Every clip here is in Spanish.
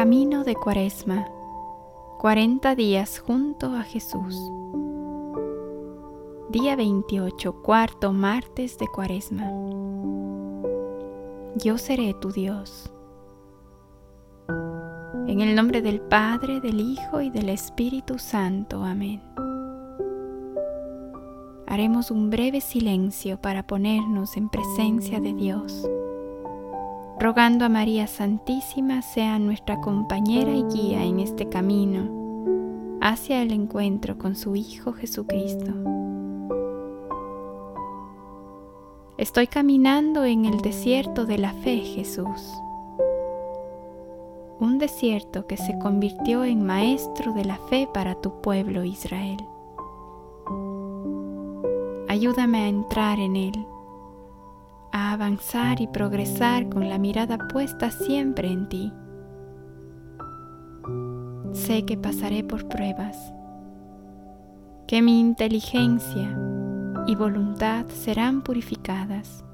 Camino de Cuaresma. 40 días junto a Jesús. Día 28, cuarto martes de Cuaresma. Yo seré tu Dios. En el nombre del Padre, del Hijo y del Espíritu Santo. Amén. Haremos un breve silencio para ponernos en presencia de Dios rogando a María Santísima sea nuestra compañera y guía en este camino hacia el encuentro con su Hijo Jesucristo. Estoy caminando en el desierto de la fe, Jesús. Un desierto que se convirtió en maestro de la fe para tu pueblo Israel. Ayúdame a entrar en él a avanzar y progresar con la mirada puesta siempre en ti. Sé que pasaré por pruebas, que mi inteligencia y voluntad serán purificadas,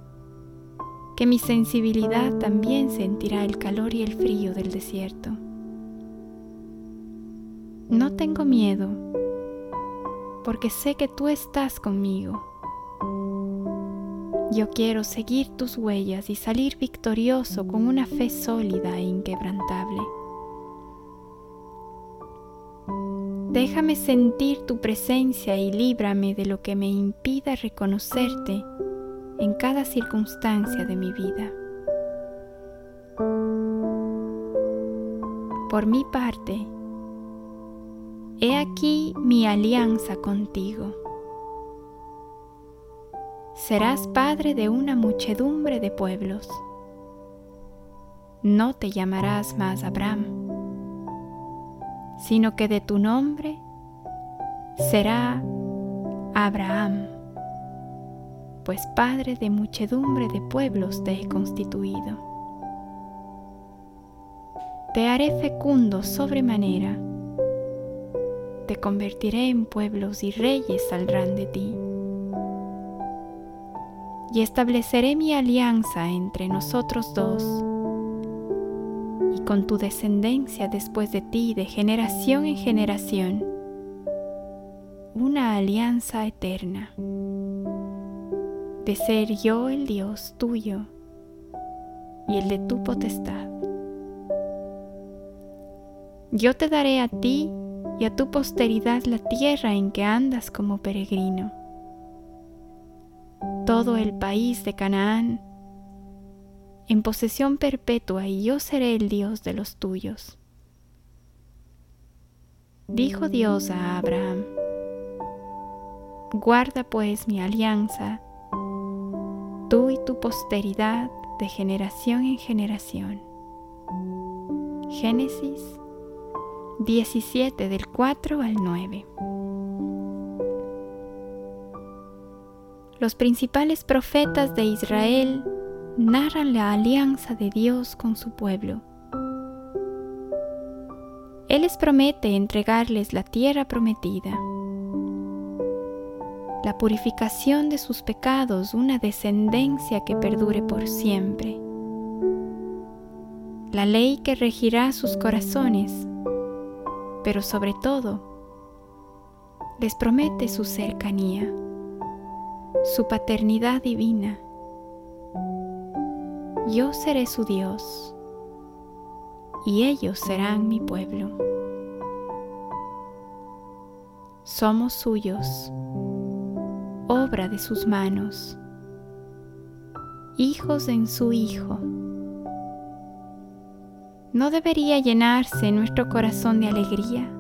que mi sensibilidad también sentirá el calor y el frío del desierto. No tengo miedo, porque sé que tú estás conmigo yo quiero seguir tus huellas y salir victorioso con una fe sólida e inquebrantable. Déjame sentir tu presencia y líbrame de lo que me impida reconocerte en cada circunstancia de mi vida. Por mi parte, he aquí mi alianza contigo serás padre de una muchedumbre de pueblos. No te llamarás más Abraham, sino que de tu nombre será Abraham, pues padre de muchedumbre de pueblos te he constituido. Te haré fecundo sobremanera, te convertiré en pueblos y reyes saldrán de ti y estableceré mi alianza entre nosotros dos. Y con tu descendencia después de ti de generación en generación, una alianza eterna, de ser yo el Dios tuyo y el de tu potestad. Yo te daré a ti y a tu posteridad la tierra en que andas como peregrino todo el país de Canaán en posesión perpetua y yo seré el Dios de los tuyos. Dijo Dios a Abraham, guarda pues mi alianza, tú y tu posteridad de generación en generación. Génesis 17 del 4 al 9. Los principales profetas de Israel narran la alianza de Dios con su pueblo. Él les promete entregarles la tierra prometida, la purificación de sus pecados, una descendencia que perdure por siempre, la ley que regirá sus corazones, pero sobre todo les promete su cercanía su paternidad divina. Yo seré su Dios y ellos serán mi pueblo. Somos suyos, obra de sus manos, hijos en su Hijo. ¿No debería llenarse nuestro corazón de alegría?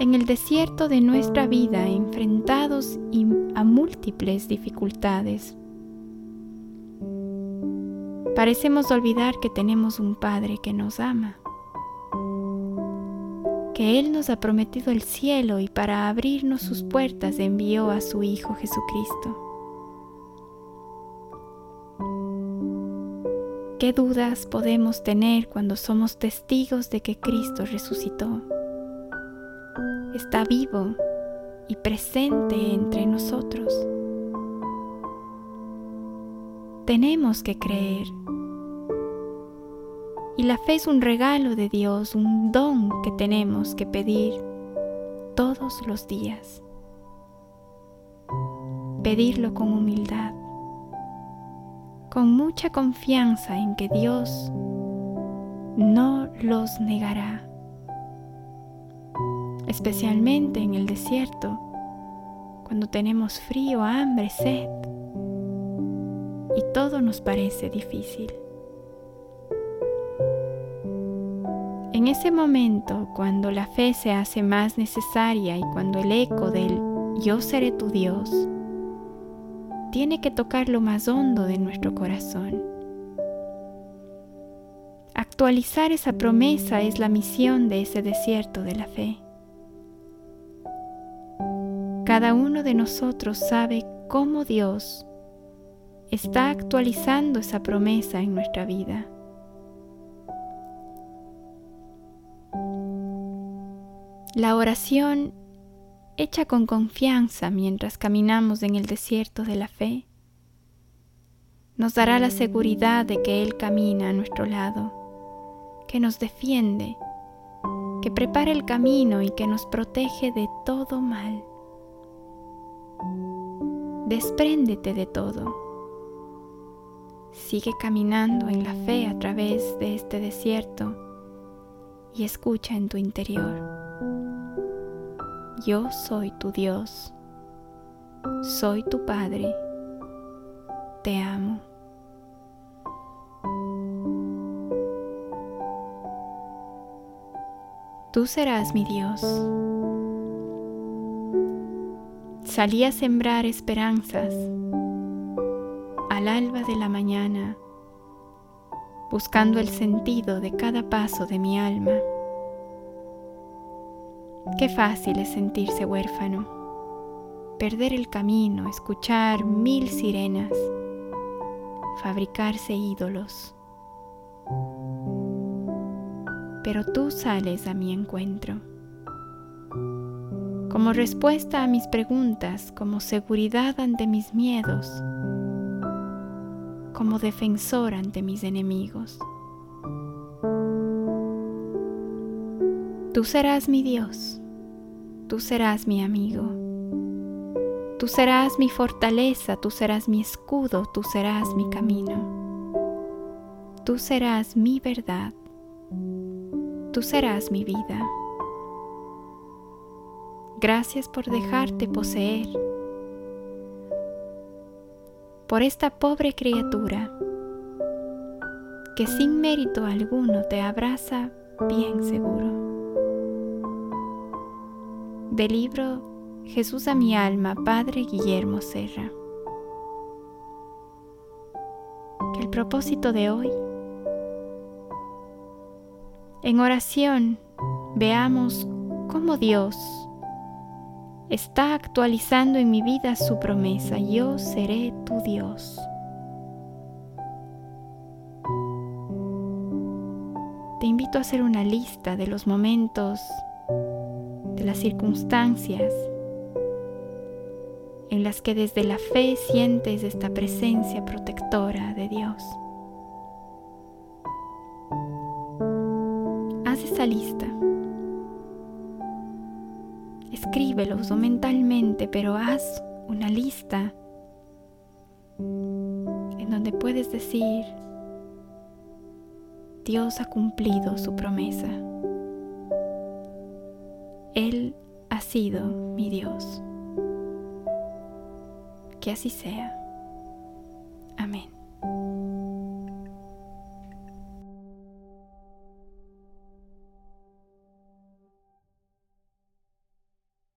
En el desierto de nuestra vida enfrentados a múltiples dificultades. Parecemos olvidar que tenemos un Padre que nos ama, que Él nos ha prometido el cielo y para abrirnos sus puertas envió a su Hijo Jesucristo. ¿Qué dudas podemos tener cuando somos testigos de que Cristo resucitó? Está vivo y presente entre nosotros. Tenemos que creer. Y la fe es un regalo de Dios, un don que tenemos que pedir todos los días. Pedirlo con humildad, con mucha confianza en que Dios no los negará, especialmente en el desierto, cuando tenemos frío, hambre, sed y todo nos parece difícil. En ese momento, cuando la fe se hace más necesaria y cuando el eco del yo seré tu Dios tiene que tocar lo más hondo de nuestro corazón. Actualizar esa promesa es la misión de ese desierto de la fe. Cada uno de nosotros sabe cómo Dios está actualizando esa promesa en nuestra vida. La oración hecha con confianza mientras caminamos en el desierto de la fe nos dará la seguridad de que Él camina a nuestro lado, que nos defiende, que prepara el camino y que nos protege de todo mal. Despréndete de todo. Sigue caminando en la fe a través de este desierto y escucha en tu interior yo soy tu Dios, soy tu Padre, te amo. Tú serás mi Dios. Salí a sembrar esperanzas al alba de la mañana, buscando el sentido de cada paso de mi alma. Qué fácil es sentirse huérfano, perder el camino, escuchar mil sirenas, fabricarse ídolos. Pero tú sales a mi encuentro. Como respuesta a mis preguntas, como seguridad ante mis miedos, como defensor ante mis enemigos. Tú serás mi Dios, tú serás mi amigo, tú serás mi fortaleza, tú serás mi escudo, tú serás mi camino, tú serás mi verdad, tú serás mi vida. Gracias por dejarte poseer por esta pobre criatura que sin mérito alguno te abraza bien seguro del libro Jesús a mi alma, Padre Guillermo Serra. Que el propósito de hoy, en oración, veamos cómo Dios está actualizando en mi vida su promesa, yo seré tu Dios. Te invito a hacer una lista de los momentos de las circunstancias en las que desde la fe sientes esta presencia protectora de Dios. Haz esa lista. Escríbelos o mentalmente, pero haz una lista en donde puedes decir, Dios ha cumplido su promesa. Él ha sido mi Dios. Que así sea.